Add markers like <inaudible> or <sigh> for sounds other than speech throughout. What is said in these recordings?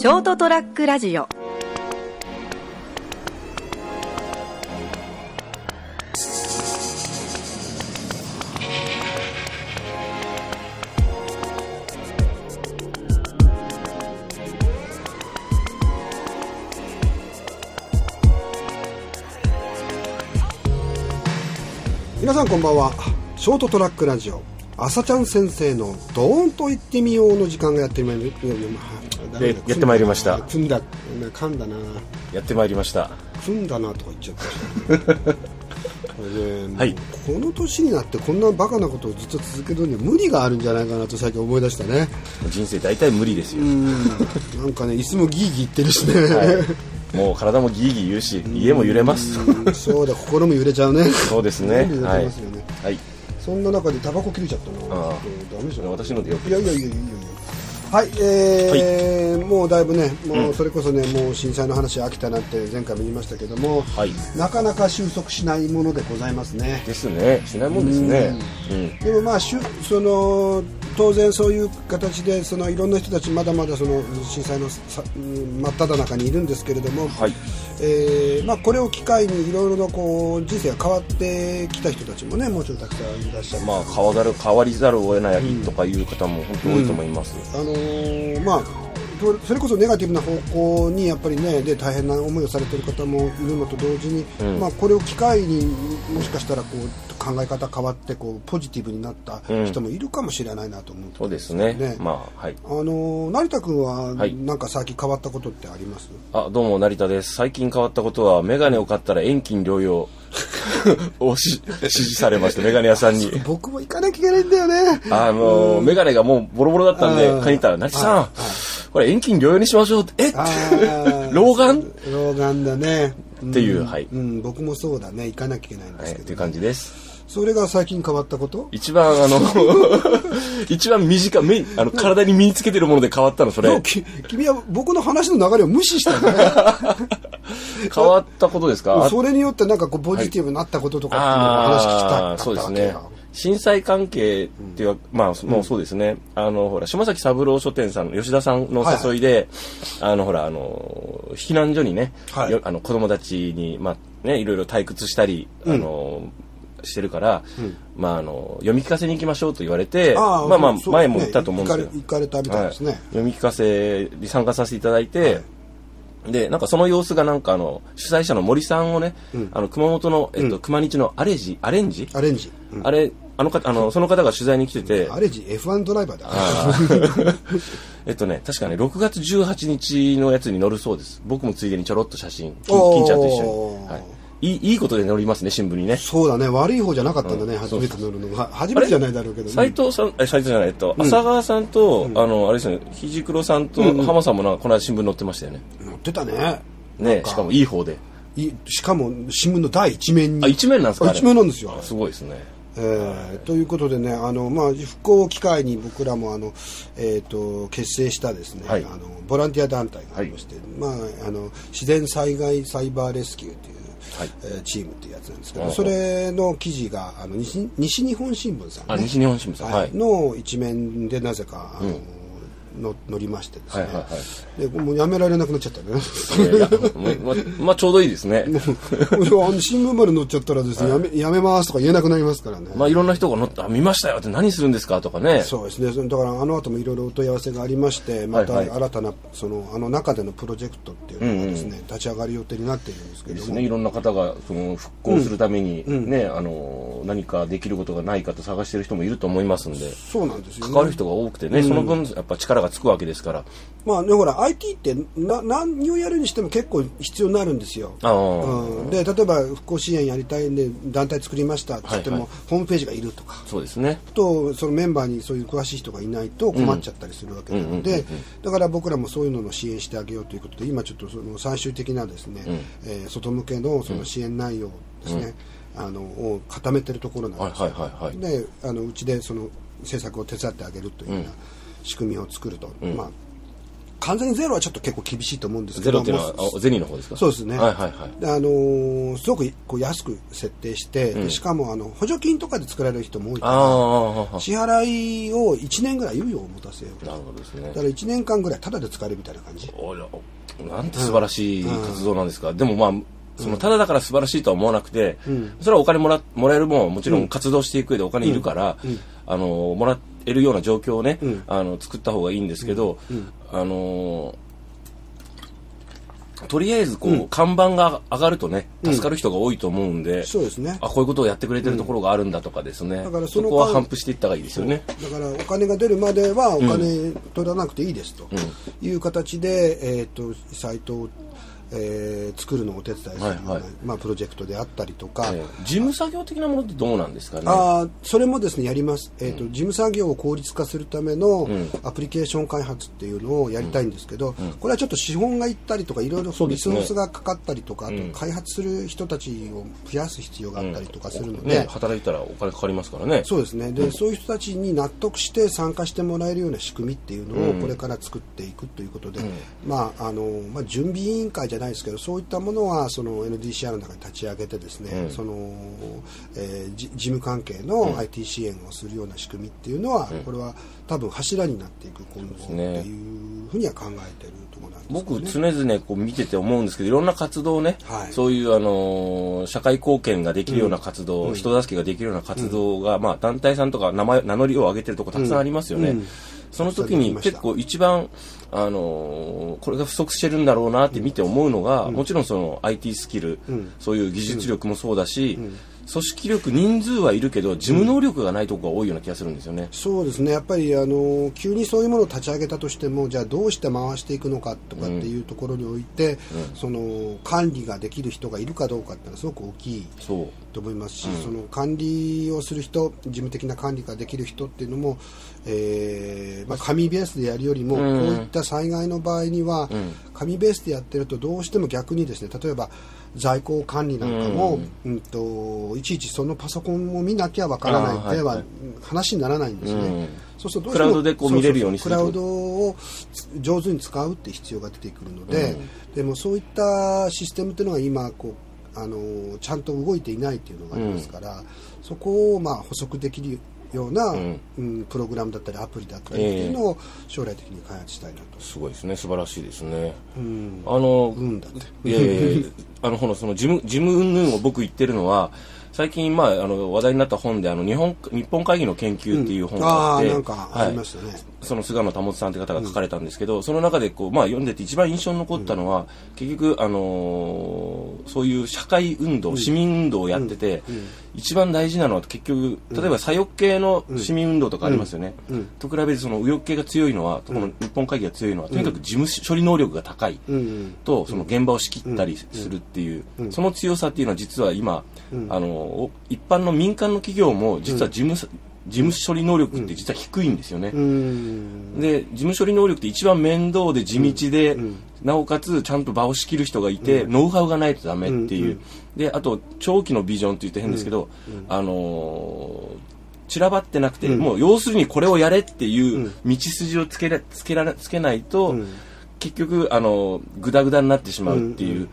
ショートトラックラジオ。皆さんこんばんは。ショートトラックラジオ。朝ちゃん先生のドーンと言ってみようの時間がやってまいりでやってまいりました。組んだ噛んだな。やってまいりました。組んだなとか言っちゃった。<laughs> はい。この年になってこんなバカなことをずっと続けるには無理があるんじゃないかなと最近思い出したね。人生大体無理ですよ、うん。なんかね椅子もギーギー言ってるしね、<laughs> はい、もう体もギーギー言うし家も揺れます。うん。そうだ心も揺れちゃうね。そうですね。すよね、はい。そんな中でタバコ切れちゃったな。ああ。ダメじゃん。私のでよく。いやいやいやいやはい、えーもうだいぶね、もうそれこそね、もう震災の話飽きたなって前回も言いましたけども、はい。なかなか収束しないものでございますね。ですね。しないもんですね。うん。でもまあしゅその当然そういう形でそのいろんな人たちまだまだその震災の真っ只中にいるんですけれども、はい。えーまあ、これを機会にいろいろなこう人生が変わってきた人たちもねもちろんたくさんいらっしゃる、まあ変わざる変わりざるを得ないとかいう方も本当多いと思います、あのーまあそれこそネガティブな方向にやっぱりねで大変な思いをされている方もいるのと同時に、うん。まあ、これを機会にもしかしたらこう考え方変わってこうポジティブになった人もいるかもしれないなと思う、そうですね。ねまあはい。あのー成田君ははい。なんか最近変わったことってあります、あどうも成田です。最近変わったことはメガネを買ったら遠近療養 <laughs> をし指示されましたメガネ屋さんに。僕も行かなきゃいけないんだよね。あのメガネがもうボロボロだったんでうん買いに行ったら「成田さんこれ遠近療養にしましょう」って「え？っ?」あー <laughs> 老眼？老眼だね。っていうはい。うん、僕もそうだね。行かなきゃいけないんではい、すけど、っていう感じです。それが最近変わったこと？一番あの <laughs> 一番短い目あの体に身につけてるもので変わったのそれ。君は僕の話の流れを無視したよね。<laughs> 変わったことですか？それによってなんかこうポジティブになったこととかっていう話聞きたかったそうですね震災関係っていう、まあもうそうですね、あのほら島崎三郎書店さんの吉田さんのお誘いで、あのほらあの避難所にね、はい。よあの子供たちにまあねいろいろ退屈したり、あのしてるから、まああの読み聞かせに行きましょうと言われて、まあまあ前も言ったと思うんですけど、ね行かれたみたいですね。はい。読み聞かせに参加させていただいて、でなんかその様子がなんかあの主催者の森さんをね、あの熊本の、えっと熊日のアレジアレンジ、アレンジ、うん。あれあの方あのその方が取材に来てて、アレンジ F1 ドライバーだ。<laughs> えっとね確かね6月18日のやつに乗るそうです。僕もついでにちょろっと写真金ちゃんと一緒に、はい、いいいいことで乗りますね新聞にね。そうだね。悪い方じゃなかったんだね、うん。初めて乗るのが初めてじゃないだろうけど。斉藤さん、え斉藤じゃない、えっと、浅川さんと、あの、あれですね、肘黒さんと、浜さんもなんか、この間新聞載ってましたよね。乗ってたね。ね、しかもいい方で。いしかも新聞の第一面に。あ、一面なんですか一面なんですよ。すごいですね。えーということでねあの、まあ、復興を機会に僕らもあの、えー、と結成したですね、はい。あのボランティア団体がありまして、まあ、あの自然災害サイバーレスキューという、はい。えーチームっていうやつなんですけどそれの記事があの西西日本新聞さん、西日本新聞さん。ははい。い。の一面でなぜかあの、の載りましてですね、はいはいはでもうやめられなくなっちゃったねま、ままあ、ちょうどいいですね。あの新聞まで載っちゃったらですね、やめやめますとか言えなくなりますからね、まあ、いろんな人が乗って、あ、見ましたよって何するんですかとかね。そうですね。だからあの後もいろいろお問い合わせがありましてまたはい。はい新たなそのあの中でのプロジェクトっていうのがですね、立ち上がる予定になっているんですけども。ですね、いろんな方がその復興するために、ね、あの何かできることがないかと探してる人もいると思いますんで。そうなんですよね。関わる人が多くてね、その分やっぱ力がつくわけですから。まあねほら IT ってな何をやるにしても結構必要になるんですよ。うん、で例えば復興支援やりたいんで団体作りましたって言っても、はいはいホームページがいるとか。そうですね。とそのメンバーにそういう詳しい人がいないと困っちゃったりするわけなのでだから僕らもそういうのの支援してあげようということで今ちょっとその最終的なですね、えー外向けのその支援内容ですね、あのを固めてるところなんですよ、はいはいはいはい。であのうちでその政策を手伝ってあげるというような仕組みを作ると、まあ完全にゼロはちょっと結構厳しいと思うんですけどゼロっていうのはゼニーの方ですか？そうですね。はいはいはい。であのーすごくこう安く設定して、でしかもあの補助金とかで作られる人も多いあからあ支払いを1年ぐらい猶予を持たせようと。なるほどですね。だから1年間ぐらいタダで使えるみたいな感じ。おらなんて素晴らしい活動なんですか、でもまあそのただだから素晴らしいとは思わなくて、それはお金もらもらえるもんもちろん活動していく上でお金いるから、あのもらえるような状況をね、あの作った方がいいんですけど、あのとりあえずこう、看板が上がるとね助かる人が多いと思うんで、そうですね。あこういうことをやってくれてるところがあるんだとかですね、だからそのこは間反布していった方がいいですよね。だからお金が出るまではお金取らなくていいですという形で、えー、とサイトを、えー作るのをお手伝いするような、はいはい。まあ、プロジェクトであったりとか、ええ。事務作業的なものってどうなんですかね？あーそれもですねやります、えーと事務作業を効率化するためのアプリケーション開発っていうのをやりたいんですけど、これはちょっと資本がいったりとかいろいろリソースがかかったりとか、あと開発する人たちを増やす必要があったりとかするので、ね、働いたらお金かかりますからね。そうですね。で、そういう人たちに納得して参加してもらえるような仕組みっていうのをこれから作っていくということで、まああのまあ、準備委員会じゃないですけどそういったものはその NDCR の中に立ち上げてですね、そのえーじ事務関係の IT 支援をするような仕組みっていうのは、これは多分柱になっていく今後ってねいうふうには考えてるところなんですね。常々こう見てて思うんですけど、いろんな活動ね、はい。そういう、あのー社会貢献ができるような活動、人助けができるような活動が、まあ、団体さんとか名前、名乗りを上げてるとこたくさんありますよね。うんその時に結構一番、あのーこれが不足してるんだろうなって見て思うのが、もちろんその IT スキル、そういう技術力もそうだし、組織力、人数はいるけど、事務能力がないところが多いような気がするんですよね。そうですね。やっぱりあの急にそういうものを立ち上げたとしてもじゃあどうして回していくのかとかっていうところにおいて、その管理ができる人がいるかどうかっていうのはすごく大きいそう。と思いますし、その管理をする人事務的な管理ができる人っていうのも、えーまあ、紙ベースでやるよりも、こういった災害の場合には、紙ベースでやってるとどうしても逆にですね例えば在庫管理なんかも、うん。といちいちそのパソコンを見なきゃわからないでははい話にならないんですね。うん。そうするとどうしてもクラウドでこう見れるようにするクラウドを上手に使うって必要が出てくるので、でもそういったシステムっていうのが今こうあのちゃんと動いていないっていうのがありますから、そこをまあ補足できるような、んうんプログラムだったりアプリだったりっていうのを将来的に開発したいなと。すごいですね。素晴らしいですね。うんあの、うんだっていやいやいやあの、ほの、その、事務、事務云々を僕言ってるのは、最近、まあ、あの、話題になった本で、あの、日本、日本会議の研究っていう本があって、ああなんかありましたね。その菅野保さんという方が書かれたんですけど、その中でこう、まあ、読んでて一番印象に残ったのは、結局、あのーそういう社会運動、市民運動をやってて、一番大事なのは結局例えば左翼系の市民運動とかありますよね、と比べてその右翼系が強いのは、この日本会議が強いのはとにかく事務処理能力が高い、うん。とその現場を仕切ったりするっていう、その強さっていうのは実は今、あの一般の民間の企業も実は事務,、事務処理能力って実は低いんですよね。うん。で事務処理能力って一番面倒で地道で、なおかつちゃんと場を仕切る人がいて、ノウハウがないとダメっていう、であと長期のビジョンって言って変ですけど、あのー散らばってなくて、もう要するにこれをやれっていう道筋をつけらつけられつけないと、結局あのグダグダになってしまうっていう、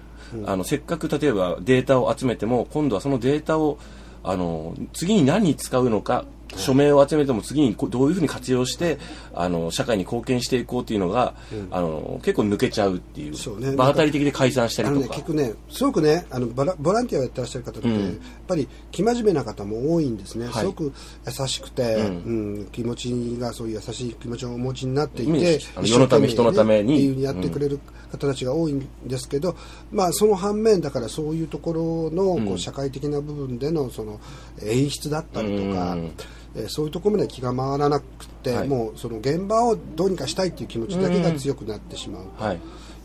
あのせっかく例えばデータを集めても今度はそのデータをあの次に何に使うのか署名を集めても次にどういうふうに活用してあの社会に貢献していこうっていうのが、あの結構抜けちゃうっていう。そうね。場当たり的で解散したりとか。結局ね、すごくね、あのボラボランティアをやってらっしゃる方って、うん。やっぱり生真面目な方も多いんですね、はい。すごく優しくて、ううん気持ちがそういう優しい気持ちをお持ちになっていうんて、世のため人のために。っていうふうにやってくれる方たちが多いんですけど、まあ、その反面、だからそういうところのこう社会的な部分でのその演出だったりとか、うんえーそういうところまで気が回らなくて、はい。もうその現場をどうにかしたいっていう気持ちだけが強くなってしまう。はい。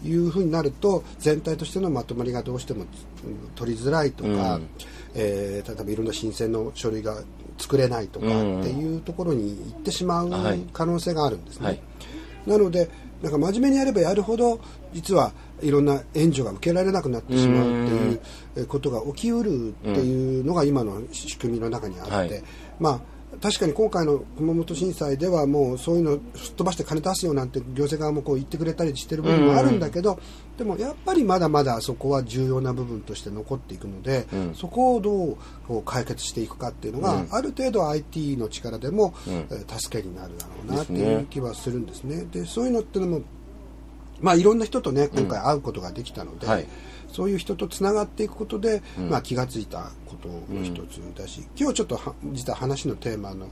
いうふうになると全体としてのまとまりがどうしてもうん取りづらいとか、うん。えー例えばいろんな申請の書類が作れないとかうん。っていうところに行ってしまうはい。可能性があるんですね。はい。なのでなんか真面目にやればやるほど実はいろんな援助が受けられなくなってしまうっていうえことが起きうるっていうのが今の仕組みの中にあって、はい。まあ確かに今回の熊本震災ではもうそういうのすっ飛ばして金出すよなんて行政側もこう言ってくれたりしてる部分もあるんだけど、でもやっぱりまだまだそこは重要な部分として残っていくので、うん。そこをどうこう解決していくかっていうのが、うん。ある程度 IT の力でも、うん。えー助けになるだろうなっていう気はするんですね。でそういうのってのもまあ、いろんな人とね今回会うことができたので、はいそういう人とつながっていくことで、うん。まあ、気がついたことの一つだし、今日ちょっとは実は話のテーマの、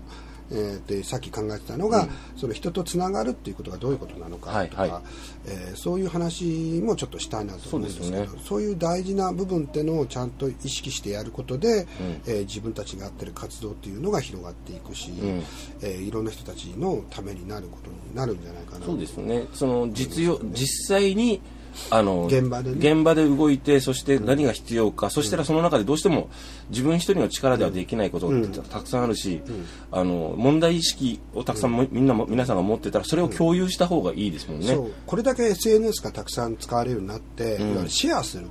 えーでさっき考えてたのが、その人とつながるっていうことがどういうことなのかとか、はいはい。えーそういう話もちょっとしたいなと思うんですけどそうですそういう大事な部分ってのをちゃんと意識してやることで、ん。えー自分たちがやってる活動っていうのが広がっていくし、ん。えーいろんな人たちのためになることになるんじゃないかな。そうですね。その実用実際にあの現場でね。現場で動いてそして何が必要か、そしたらその中でどうしても自分一人の力ではできないことってたくさんあるし、あの問題意識をたくさんも、みんなも皆さんが持ってたらそれを共有した方がいいですもんね。そう。これだけ SNS がたくさん使われるようになって、うん。いわゆるシェアする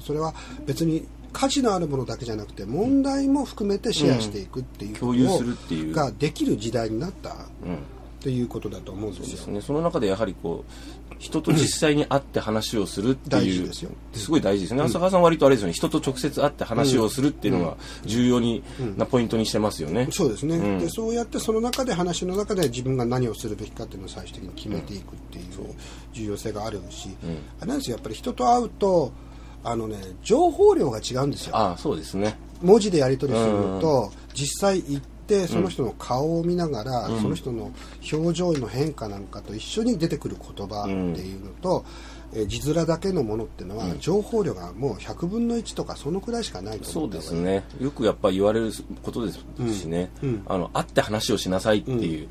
それは別に価値のあるものだけじゃなくて問題も含めてシェアしていくっていうことを共有するっていう。ができる時代になったっうんていうことだと思うんですよ。ですね、その中でやはりこう人と実際に会って話をするっていう、すごい大事ですね、浅川さんは割とあれですよね。人と直接会って話をするっていうのが重要に、なポイントにしてますよね、そうですね、うん。でそうやってその中で話の中で自分が何をするべきかっていうのを最終的に決めていくっていう重要性があるし、あれなんですよ。やっぱり人と会うとあのね情報量が違うんですよ。ああそうですね。文字でやり取りするのと、実際行ってその人の顔を見ながら、その人の表情の変化なんかと一緒に出てくる言葉っていうのと、えー字面だけのものっていうのは、情報量がもう100分の1とかそのくらいしかないとそうですね。よくやっぱ言われることですしね、あの会って話をしなさいっていう、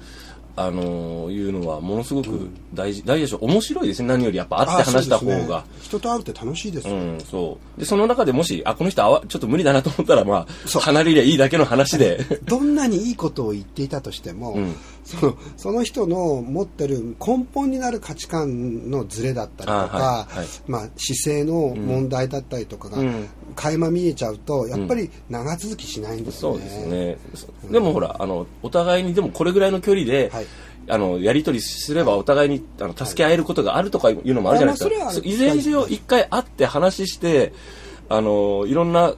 あのいうのはものすごく大事、大事でしょ。面白いですね。何よりやっぱ会って話した方が。ね人と会うって楽しいですよ、うん、そう。で、その中でもし、あ、この人あわ、ちょっと無理だなと思ったら、まあ、離れりゃいいだけの話で。<laughs> どんなにいいことを言っていたとしても、うん。そのその人の持ってる根本になる価値観のズレだったりとか、あはい。はい。まあ、姿勢の問題だったりとかが、うん。垣間見えちゃうとやっぱり長続きしないんですよね。そうですね。でもほら、あの、お互いに、でもこれぐらいの距離で、はいあの、やりとりすればお互いに、あの、助け合えることがあるとかいうのもあるじゃないですか。いずれにせよ、一回会って話して、あの、いろんな、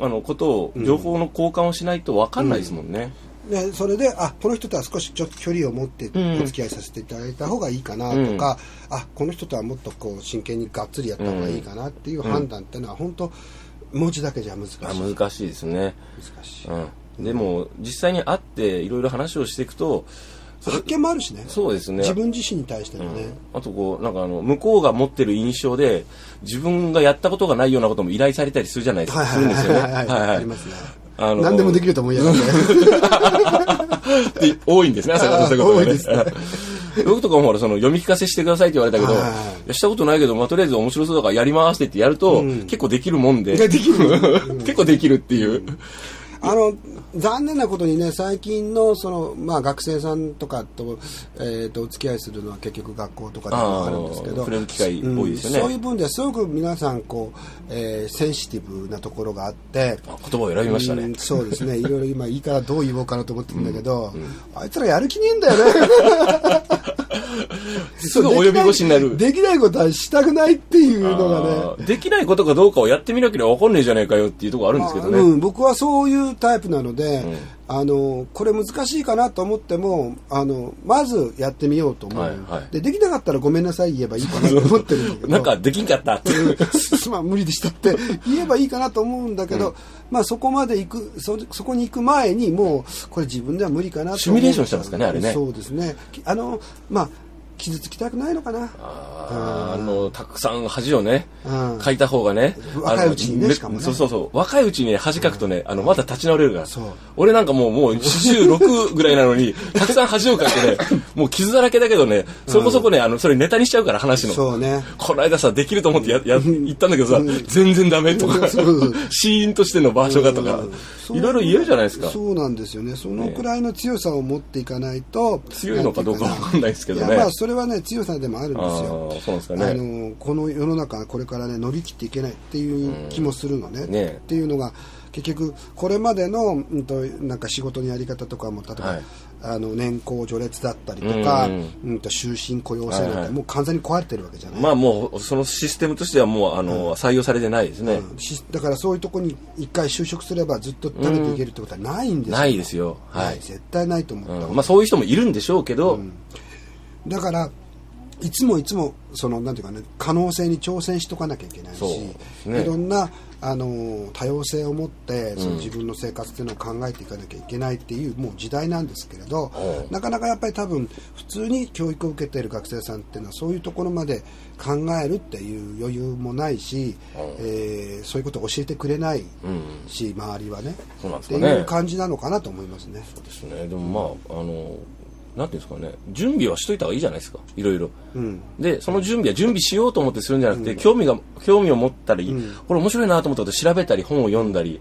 あの、ことを、情報の交換をしないと分かんないですもんね。でそれであこの人とは少しちょっと距離を持ってんお付き合いさせていただいた方がいいかなとか、あこの人とはもっとこう真剣にがっつりやった方がいいかなっていう判断っていうのは本当文字だけじゃ難しいあ難しいですね。難しいうん。でも、実際に会って、いろいろ話をしていくと、発見もあるしね。そうですね。自分自身に対してのね、あとこう、なんかあの、向こうが持ってる印象で、自分がやったことがないようなことも依頼されたりするじゃないですか。するんですよね。はいはい。はいありますね。あの何でもできると思いやがって。で多いんですね、朝から。そういうことがね。多いですね。<laughs> 僕とかもほら、その、読み聞かせしてくださいって言われたけど、したことないけど、まあ、とりあえず面白そうだからやりますって言ってやると、結構できるもんで、できる。<laughs> 結構できるっていう。あの残念なことにね最近のその、まあ、学生さんとかと,、えー、とお付き合いするのは結局学校とかでもあるんですけどそういう分ではすごく皆さんこう、えーセンシティブなところがあってあ言葉を選びましたね。うん。そうですね。いろいろ今いいからどう言おうかなと思ってるんだけど、あいつらやる気ねえんだよねすぐ及び腰になる。できないことはしたくないっていうのがね。できないことかどうかをやってみなければ分かんねえじゃねえかよっていうところあるんですけどね。まあうん、僕はそういうタイプなので、ん。あのこれ難しいかなと思ってもあのまずやってみようと思う、はいはい。でできなかったらごめんなさい言えばいいかなと思ってるんだけど。<laughs> なんかできんかったって。すまん無理でしたって <laughs> 言えばいいかなと思うんだけど、まあそこまで行くそそこに行く前にもうこれ自分では無理かなとシミュレーションしたんですかねあれね。そうですね。きあのまあ傷つきたくないのかな。あの、たくさん恥をねうん、書いた方がね。若いうちにねしかもね。そうそうそう。若いうちに恥書くとね、あの、まだ立ち直れるから。俺なんかもう、もう、46ぐらいなのに、<laughs> たくさん恥を書いてね、もう傷だらけだけどね、そこそこね、あの、それネタにしちゃうから話の。そうね。この間さ、できると思ってや、や、言ったんだけどさ、全然ダメとかシーンとしての場所がとかいろいろ言えるじゃないですか。そうなんですよね。そのくらいの強さを持っていかないと、強いのかどうかわかんないですけどねそれはね強さでもあるんですあよーそうなんですかあね。のこの世の中これからね乗り切っていけないっていう気もするのね,、ね。っていうのが結局これまでの、うん、となんか仕事のやり方とかも例えば、はい。あの年功序列だったりとか、ううんんと終身雇用制なんて、はいはい。もう完全に壊れてるわけじゃない、まあもうそのシステムとしてはもうあの、採用されてないですね、うん。しだからそういうところに一回就職すればずっと食べていけるってことはないんですよ、ないですよ。ははいい、絶対ないと思った、うん。まあそういう人もいるんでしょうけど、だからいつもいつもそのなんていうかね可能性に挑戦しとかなきゃいけないし、ね。いろんなあの多様性を持ってその自分の生活っていうのを考えていかなきゃいけないっていうもう時代なんですけれどうん。なかなかやっぱり多分普通に教育を受けている学生さんっていうのはそういうところまで考えるっていう余裕もないし、えーそういうことを教えてくれないし、周りはね。そうなんでっていう感じなのかなと思いますね。ですね。でもまああのなんていうんですかね準備はしといた方がいいじゃないですか。いろいろ、うん。でその準備は準備しようと思ってするんじゃなくて、興味が興味を持ったり、これ面白いなと思ったこと調べたり本を読んだり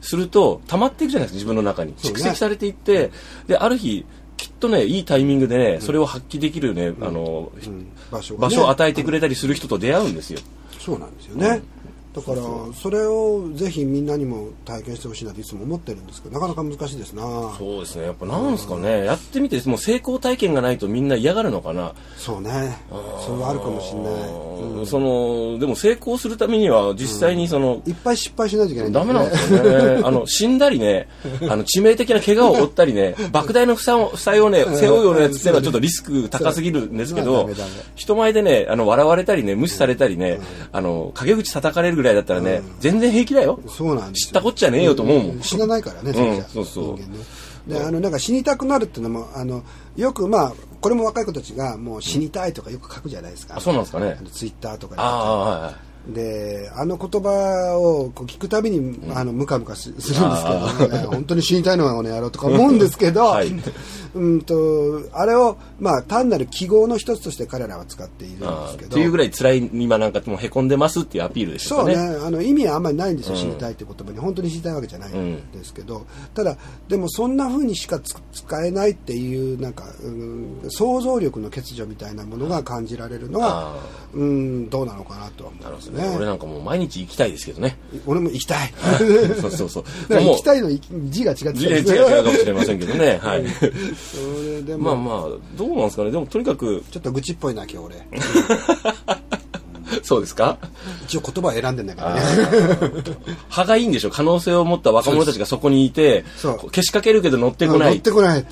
すると溜まっていくじゃないですか自分の中に。蓄積されていって、である日きっとねいいタイミングでね、それを発揮できるね、あのうん。場所がね。場所を与えてくれたりする人と出会うんですよ、そうなんですよね、だからそれをぜひみんなにも体験してほしいなといつも思ってるんですけどなかなか難しいですな。そうですね。やっぱなんですかね、やってみてもう成功体験がないとみんな嫌がるのかな。そうね。それはあるかもしれない、うん。そのでも成功するためには実際にその、いっぱい失敗しないといけないね。メなんですよね。<laughs> あの、死んだりね、<laughs> あの、致命的な怪我を負ったりね、莫大な負債を負債をね、背負うようなやつっていうのはちょっとリスク高すぎるんですけダど人前でね、あの、笑われたりね、無視されたりね、あの、陰口叩かれるぐらいだったらね、全然平気だよ。そうなんで知ったこっちゃねえよと思うもん。死なないからね、んそうそう。であのなんか死にたくなるっていうのもあのよくまあこれも若い子たちがもう死にたいとかよく書くじゃないですか、あ、そうなんですかね。ツイッターとかにああ、はいはい。であの言葉をこう聞くたびに、あのムカムカすするんですけど、<laughs> ね、本当に死にたいのはこの野郎とか思うんですけど、はい。うんとあれを、まあ、単なる記号の一つとして彼らは使っているんであすけど。ー。っていうぐらい辛い今なんかもうへこんでますっていうアピールでしたそうね。ね。あの意味はあんまりないんですよ、死にたいって言葉に。本当に死にたいわけじゃないんですけど、ただでもそんな風にしかつ使えないっていうなんか、うん、想像力の欠如みたいなものが感じられるのは、うん、どうなのかなとは思いますね俺なんかもう毎日行きたいですけどね。俺も行きたい。そうそうそう。<laughs> 行きたいの字が違ってたん違うかもしれませんけどね。<laughs> はい。それでも、まあまあ、どうなんですかね？でもとにかく、ちょっと愚痴っぽいな今日俺。<laughs> そうですか？一応言葉を選んでんだけどね。歯がいいんでしょ？可能性を持った若者たちがそこにいて、けしかけるけど乗ってこない。乗っ。てこない。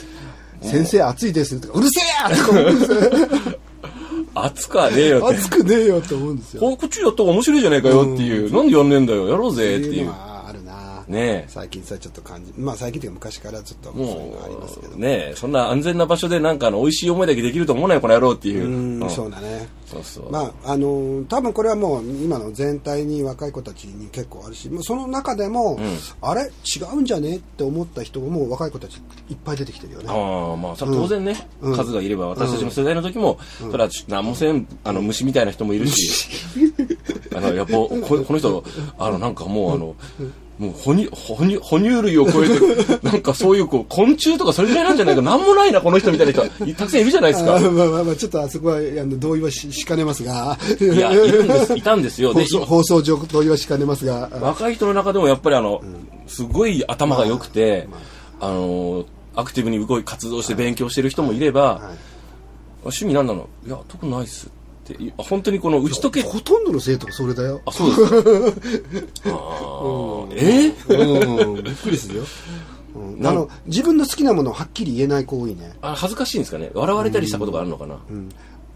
先生暑いです。とかうるせえやとか熱くはねえよって。暑くねえよと思うんですよここっちやった方が面白いじゃねえかよっていう。なんでやんねえんだよ。やろうぜっていうなね。え。最近さちょっと感じまあ最近というか昔からちょっとそういうのありますけど。ねえ、そんな安全な場所でなんかあの、美味しい思いだけできると思うなよ、この野郎っていう。う。んうん。そうだね。そうそう。まああの多分これはもう今の全体に若い子たちに結構あるしその中でも、あれ？違うんじゃね？って思った人も若い子たちいっぱい出てきてるよね。ああ、まあ、当然ね、うん。数がいれば、私たちの世代の時も、それは何もせん、あの、虫みたいな人もいるし、あの、やっぱ、ここの人、あの、なんかもう、あの、もう哺乳、哺乳、哺乳類を超えて、<laughs> なんかそういう、こう、昆虫とかそれぐらいなんじゃないか、なんもないな、この人みたいな人、たくさんいるじゃないですか。あまあまあまあちょっとあそこはあの同意はししかねますが。いや、いるんです、<laughs> いたんですよ。で放、送放送上同意はしかねますが。若い人の中でもやっぱりあの、すごい頭が良くて、あの、アクティブに動い活動して勉強してる人もいれば、はい。趣味なんなの？いや、特にないっす。って。い本当にこの打ち解け、ほとんどの生徒がそれだよ。あ、そうですか。<laughs> あー。え？うん。びっくりするよ、うん。あの自分の好きなものをはっきり言えない子多いね。あ恥ずかしいんですかね？笑われたりしたことがあるのかな、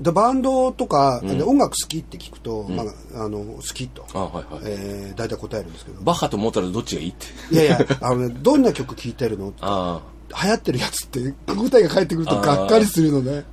でバンドとか、で音楽好きって聞くと、まあ、あの好きと、あはいはい。えー、大体答えるんですけど。バッハとモーツァルトどっちがいいって。いやいやあの、ね、どんな曲聴いてるの？あ流行ってるやつって答えが返ってくるとがっかりするのね。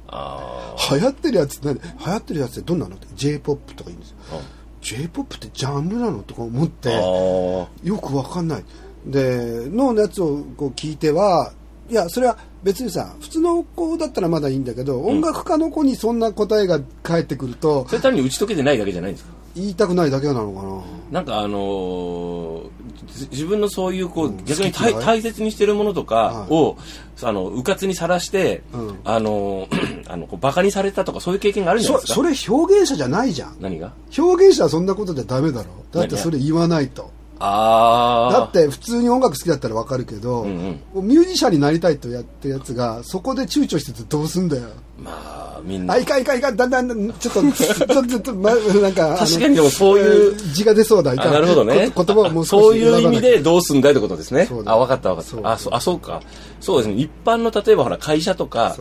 流行ってるやつって何？流行ってるやつってどんなの？って j p o p とか言うんですよ。あ。j p o p ってジャンルなの？とか思ってあよくわかんない。でのやつをこう聞いてはいやそれは別にさ普通の子だったらまだいいんだけど、音楽家の子にそんな答えが返ってくるとそれ単に打ち解けてないだけじゃないんですか？言いたくないだけなのかな。なんかあのーじ自分のそういうこう、逆に好き嫌い大大切にしてるものとかを、あの、うかつにさらして、うん。あのー <clears throat> あの、こうバカにされたとかそういう経験があるんじゃないですか？そそれ表現者じゃないじゃん。何が？表現者はそんなことじゃダメだろ。だってそれ言わないと。ああ。だって普通に音楽好きだったらわかるけど、ん。もうミュージシャンになりたいとやってるやつがそこで躊躇しててどうすんだよ。まあ、みんな。あ。いかんいかんいかん。だんだんちょっとちょっとちょっと、ま、なんか確かにでもそういう字が出そうだ。いかなるほどね。こ言葉をもうそういう意味でどうすんだいってことですね。あ、わかったわかった。あ、そう、あ、そうか。そうですね。一般の例えばほら会社とか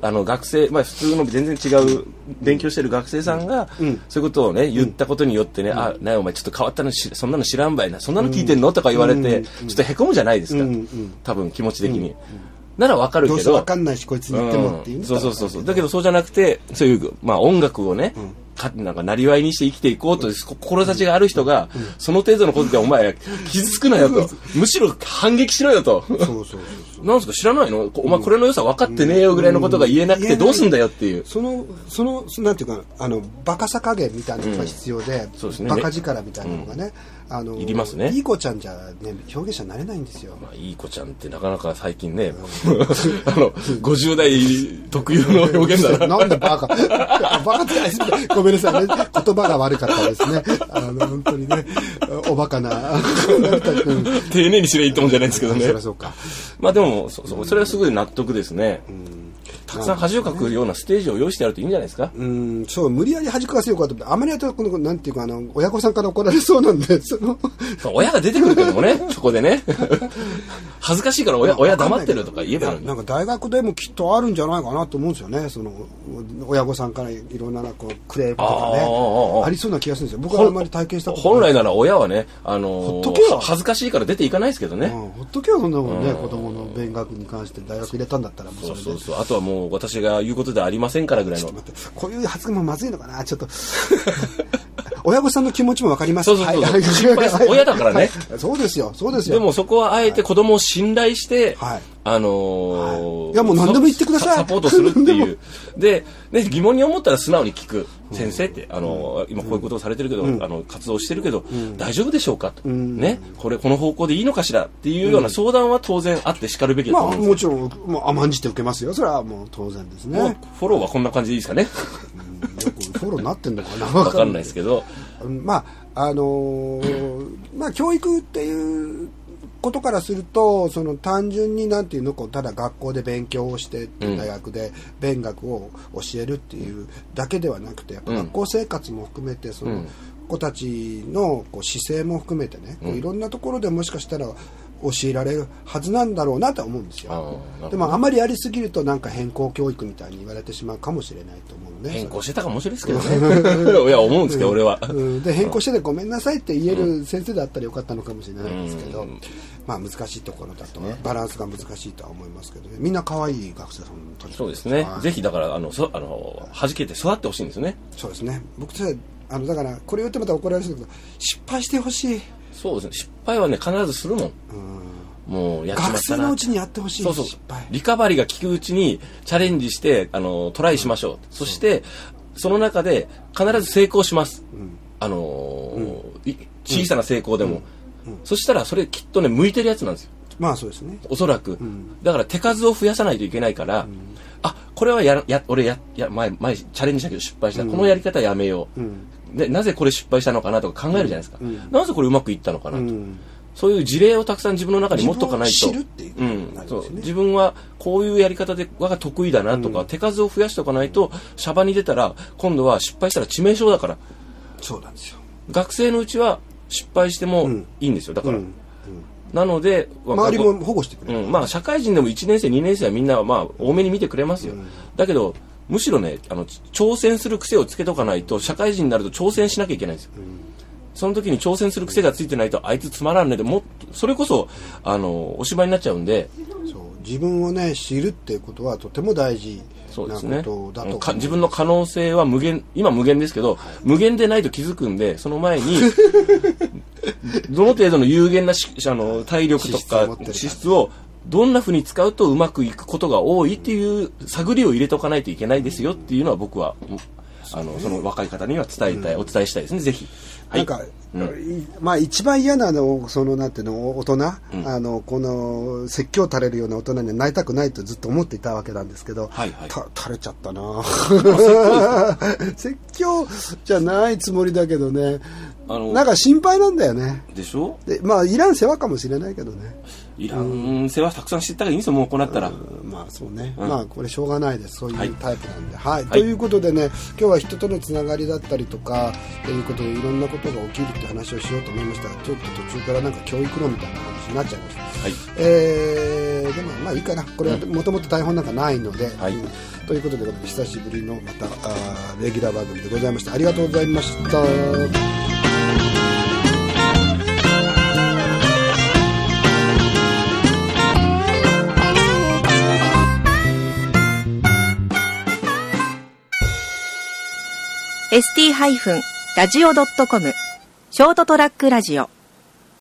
あの学生、まあ普通の全然違う勉強してる学生さんが、うん。そういうことをね、言ったことによってね、あ、なにお前ちょっと変わったのしそんなの知らんばいな、そんなの聞いてんの？とか言われて、ちょっと凹むじゃないですか。多分気持ち的に。ならわかるけど。どうせわ、かんないしこいつに言ってもっていううん。そうそうそうそう。だけどそうじゃなくてそういう、まあ、音楽をね、かなんかなりわいにして生きていこうという志がある人が、その程度のことでお前傷つくなよと。むしろ反撃しろよと。そうそうそうなんすか知らないの？こお前これの良さ分かってねえよぐらいのことが言えなくてどうすんだよっていう。そのそのそなんていうかあのバカさ加減みたいなのが必要で、そうですね。バカ力みたいなのがね、あのいりますねいい子ちゃんじゃね表現者になれないんですよ。まあ、いい子ちゃんってなかなか最近ね、<laughs> あの、50代特有の表現だな。<laughs> なんでバカ <laughs> バカってないですごめんなさいね。言葉が悪かったですね。あの、本当にね、おバカな。うん丁寧にすればいいと思うんじゃないんですけどそねりゃ。そうか。まあでも、そそそれはすごい納得ですね。たくさん恥をかくようなステージを用意してやるといいんじゃないですか？うん、そう、無理やり恥かかせようかと思って、あまりやったら、この、なんていうか、あの、親御さんから怒られそうなんで、その、親が出てくるけどもね、<laughs> そこでね。恥ずかしいから親親黙ってるとか言えばなんか大学でもきっとあるんじゃないかなと思うんですよね。その、親御さんからいろんな、こう、クレームとかね。ーありそうな気がするんですよ。僕はあんまり体験したことない。本来なら親はね、あのほっとけよ恥ずかしいから出ていかないですけどね。うん、ほっとけよ、そんなもんね、子供の勉学に関して大学入れたんだったら、もうそれで。そうそうそう。あとはもう私が言うことではありませんからぐらいの。こういう発言もまずいのかな、ちょっと。<laughs> 親御さんの気持ちもわかります。そうそうそうはい親だからねはいそうですよ、そうですよ。でもそこはあえて子供を信頼して、はいあのーはいいやもう何でも言ってくださいササポートするっていう。で、ね、疑問に思ったら素直に聞く。先生って、あのー今こういうことをされてるけど、あの、活動してるけど、大丈夫でしょうか？と。ね、これ、この方向でいいのかしら？っていうような相談は当然あって叱るべきだとまあ、思うんですよ。もちろん、もう甘んじて受けますよ。それはもう当然ですね。フォローはこんな感じでいいですかね？フォローになってんのかな？<laughs> わかんないですけど。うんまああのーまあ教育っていうことからするとその単純になんていうのこうただ学校で勉強をしてうん大学で勉学を教えるっていうだけではなくてやっぱうん。学校生活も含めてそのうん。子たちのこう姿勢も含めてねこういろんなところでもしかしたら教えられるはずなんだろうなとは思うんですよ。でもあまりやりすぎるとなんか変更教育みたいに言われてしまうかもしれないと思うね変更してたかもしれないですけどね。<laughs> いや、思うんですけど、俺は。うん、で変更しててごめんなさいって言える先生だったらよかったのかもしれないですけど、うん。まあ難しいところだと、バランスが難しいとは思いますけどね。みんな可愛い学生さんとそうですね。は。い。ぜひ、だから、あの、そ、あの、弾けて育ってほしいんですよね。そうですね。僕たちあのだからこれ言ってまた怒られるんですけど失敗してほしい、そうですね。失敗はね、必ずするもん。うん、もう、やっちま学。生のうちにやってほしいそうそう失敗。リカバリーが効くうちにチャレンジして、あの、トライしましょう。そして、その中で必ず成功します。あのーい小さな成功でも。そしたら、それきっとね、向いてるやつなんですよ。まあそうですねおそらく。だから手数を増やさないといけないから、あ、これはやら、や、俺や、や、前、前、チャレンジしたけど失敗した。このやり方やめよう。で、なぜこれ失敗したのかなとか考えるじゃないですか。なぜこれうまくいったのかなと。うん。そういう事例をたくさん自分の中に持っとかないと。自分はこういうやり方で我が得意だなとか、手数を増やしておかないと、シャバに出たら、今度は失敗したら致命傷だから。そうなんですよ。学生のうちは失敗してもん。いいんですよ。だから。うん。なので、周りも保護してくれる、うん、まあ社会人でも1年生2年生はみんなまあ多めに見てくれますよ、だけどむしろねあの挑戦する癖をつけとかないと社会人になると挑戦しなきゃいけないんですよ、その時に挑戦する癖がついてないとあいつつまらんねでもそれこそあのお芝居になっちゃうんで。そう。自分をね知るっていうことはとても大事そうですね。自分の可能性は無限今無限ですけど、無限でないと気づくんでその前に <laughs> どの程度の有限なしあの体力とか資質をどんなふうに使うとうまくいくことが多いっていう探りを入れとかないといけないですよっていうのは僕はあのその若い方には伝えたい、お伝えしたいですね。ぜひ。なんか、まあ一番嫌なのそのなんていうの大人、あのこの説教垂れるような大人にはなりたくないとずっと思っていたわけなんですけど、はいはい。た垂れちゃったな。<laughs> 説教じゃないつもりだけどね。あのなんか心配なんだよね。でしょ？でまあいらん世話かもしれないけどね。いらん世話たくさんしていったらいいんですよもうこうなったら。まあそうね、うん。まあこれしょうがないです。そういうはい。タイプなんで。はい、はい。ということでね今日は人とのつながりだったりとかということでいろんなことが起きるって話をしようと思いました。がちょっと途中からなんか教育論みたいな話になっちゃいました。はい。えーでもまあいいかな。これはもともと台本なんかないので、はい。うん。ということで久しぶりのまたあーレギュラー番組でございました。ありがとうございました。ー ST-radio.com ショートトラックラジオ。